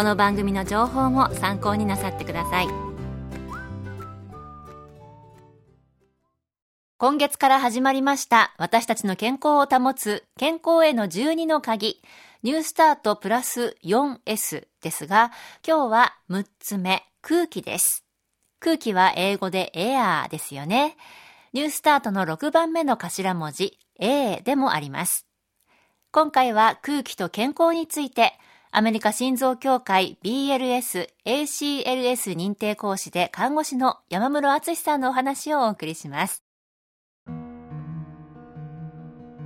この番組の情報も参考になさってください。今月から始まりました私たちの健康を保つ健康への12の鍵ニュースタートプラス 4S ですが今日は6つ目空気です。空気は英語でエアーですよね。ニュースタートの6番目の頭文字 A でもあります。今回は空気と健康について、アメリカ心臓協会 BLS ACLS 認定講師で看護師の山室敦さんのお話をお送りします。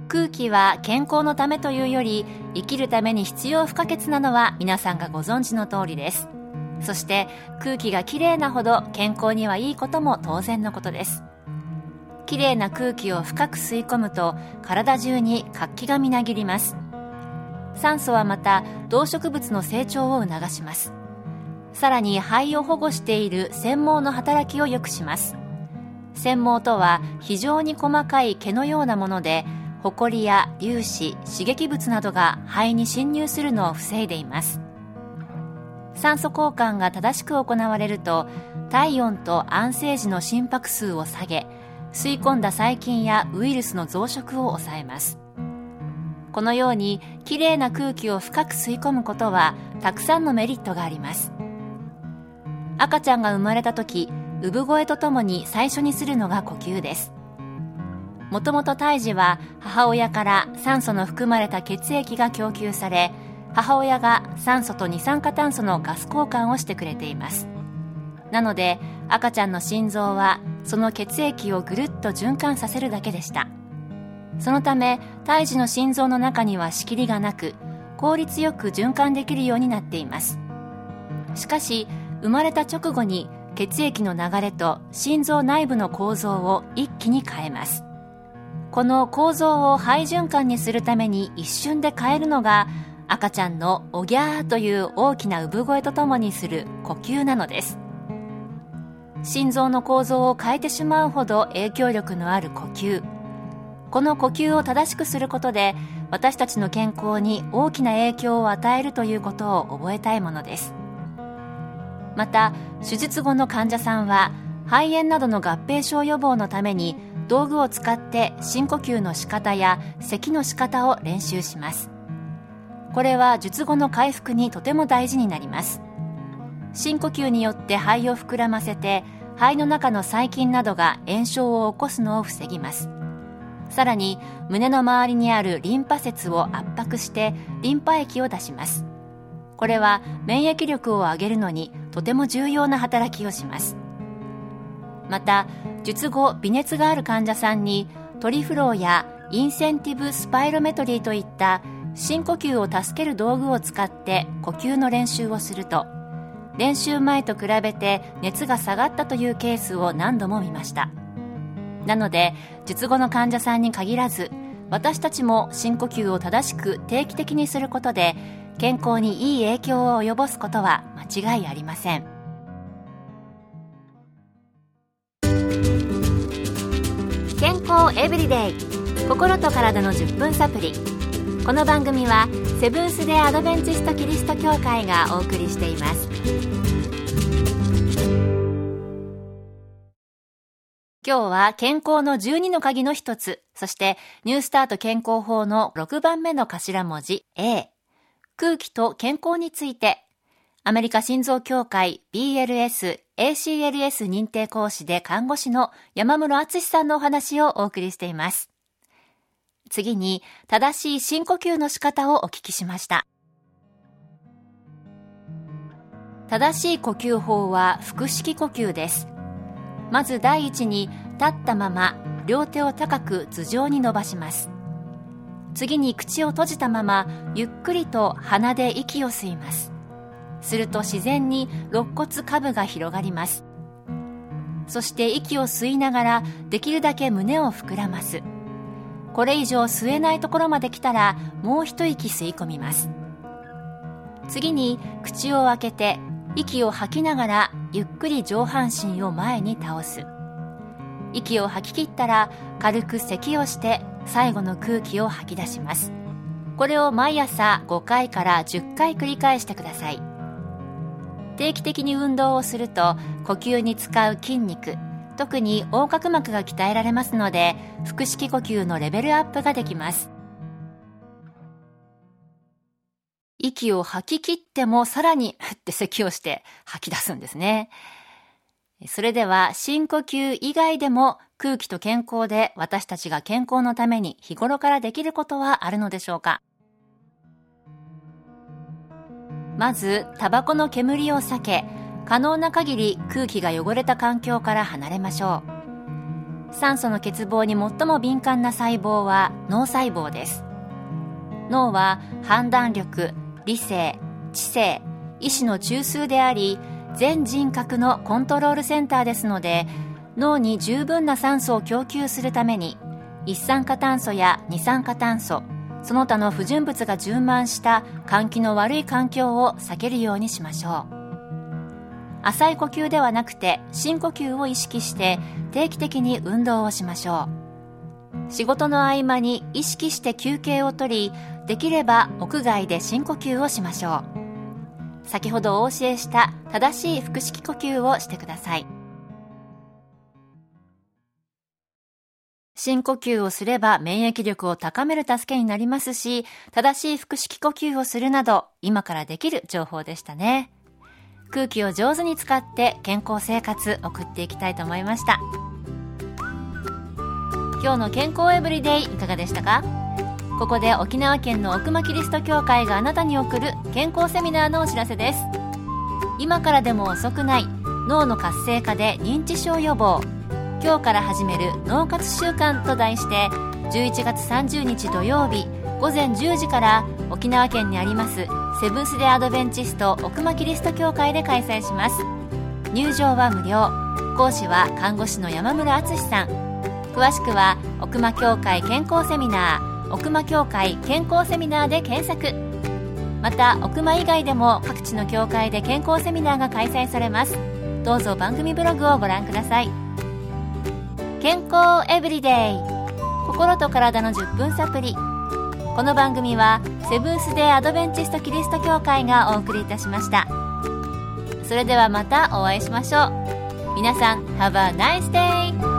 空気は健康のためというより生きるために必要不可欠なのは皆さんがご存知の通りです。そして空気がきれいなほど健康にはいいことも当然のことです。きれいな空気を深く吸い込むと体中に活気がみなぎります。酸素はまた動植物の成長を促します。さらに肺を保護している繊毛の働きを良くします。繊毛とは非常に細かい毛のようなものでホコリや粒子刺激物などが肺に侵入するのを防いでいます。酸素交換が正しく行われると体温と安静時の心拍数を下げ吸い込んだ細菌やウイルスの増殖を抑えます。このようにきれいな空気を深く吸い込むことはたくさんのメリットがあります。赤ちゃんが生まれた時産声とともに最初にするのが呼吸です。もともと胎児は母親から酸素の含まれた血液が供給され母親が酸素と二酸化炭素のガス交換をしてくれています。なので赤ちゃんの心臓はその血液をぐるっと循環させるだけでした。そのため胎児の心臓の中には仕切りがなく効率よく循環できるようになっています。しかし生まれた直後に血液の流れと心臓内部の構造を一気に変えます。この構造を肺循環にするために一瞬で変えるのが赤ちゃんのおぎゃーという大きな産声とともにする呼吸なのです。心臓の構造を変えてしまうほど影響力のある呼吸。この呼吸を正しくすることで私たちの健康に大きな影響を与えるということを覚えたいものです。また手術後の患者さんは肺炎などの合併症予防のために道具を使って深呼吸の仕方や咳の仕方を練習します。これは術後の回復にとても大事になります。深呼吸によって肺を膨らませて肺の中の細菌などが炎症を起こすのを防ぎます。さらに胸の周りにあるリンパ節を圧迫してリンパ液を出します。これは免疫力を上げるのにとても重要な働きをします。また術後微熱がある患者さんにトリフローやインセンティブスパイロメトリーといった深呼吸を助ける道具を使って呼吸の練習をすると練習前と比べて熱が下がったというケースを何度も見ました。なので術後の患者さんに限らず私たちも深呼吸を正しく定期的にすることで健康にいい影響を及ぼすことは間違いありません。健康エブリデイ心と体の10分サプリ。この番組はセブンス・デ・アドベンチスト・キリスト教会がお送りしています。今日は健康の12の鍵の一つ、そしてニュースタート健康法の6番目の頭文字 A、空気と健康について、アメリカ心臓協会 BLS ACLS 認定講師で看護師の山室敦さんのお話をお送りしています。次に、正しい深呼吸の仕方をお聞きしました。正しい呼吸法は腹式呼吸です。まず第一に、立ったまま両手を高く頭上に伸ばします。次に口を閉じたままゆっくりと鼻で息を吸います。すると自然に肋骨下部が広がりますそして息を吸いながらできるだけ胸を膨らますこれ以上吸えないところまで来たらもう一息吸い込みます次に口を開けて息を吐きながらゆっくり上半身を前に倒す。息を吐き切ったら軽く咳をして最後の空気を吐き出します。これを毎朝5回から10回繰り返してください。定期的に運動をすると呼吸に使う筋肉特に横隔膜が鍛えられますので腹式呼吸のレベルアップができます。息を吐き切ってもさらにふ って咳をして吐き出すんですね。それでは深呼吸以外でも空気と健康で私たちが健康のために日頃からできることはあるのでしょうか？まずタバコの煙を避け可能な限り空気が汚れた環境から離れましょう。酸素の欠乏に最も敏感な細胞は脳細胞です。脳は判断力理性知性意志の中枢であり全人格のコントロールセンターですので脳に十分な酸素を供給するために一酸化炭素や二酸化炭素その他の不純物が充満した換気の悪い環境を避けるようにしましょう。浅い呼吸ではなくて深呼吸を意識して定期的に運動をしましょう。仕事の合間に意識して休憩をとりできれば屋外で深呼吸をしましょう先ほどお教えした正しい腹式呼吸をしてください深呼吸をすれば免疫力を高める助けになりますし、正しい腹式呼吸をするなど、今からできる情報でしたね。空気を上手に使って健康生活送っていきたいと思いました。今日の健康エブリデイいかがでしたか？ここで沖縄県の奥間キリスト教会があなたに送る健康セミナーのお知らせです。今からでも遅くない脳の活性化で認知症予防。今日から始める脳活週間と題して11月30日土曜日午前10時から沖縄県にありますセブンス・デ・アドベンチスト奥間キリスト教会で開催します。入場は無料。講師は看護師の山村敦さん。詳しくは奥間協会健康セミナー。奥間協会健康セミナーで検索。また奥間以外でも各地の教会で健康セミナーが開催されます。どうぞ番組ブログをご覧ください。健康エブリデイ。心と体の10分サプリこの番組はセブンス・デー・アドベンチスト・キリスト教会がお送りいたしました。それではまたお会いしましょう。皆さん Have a nice day!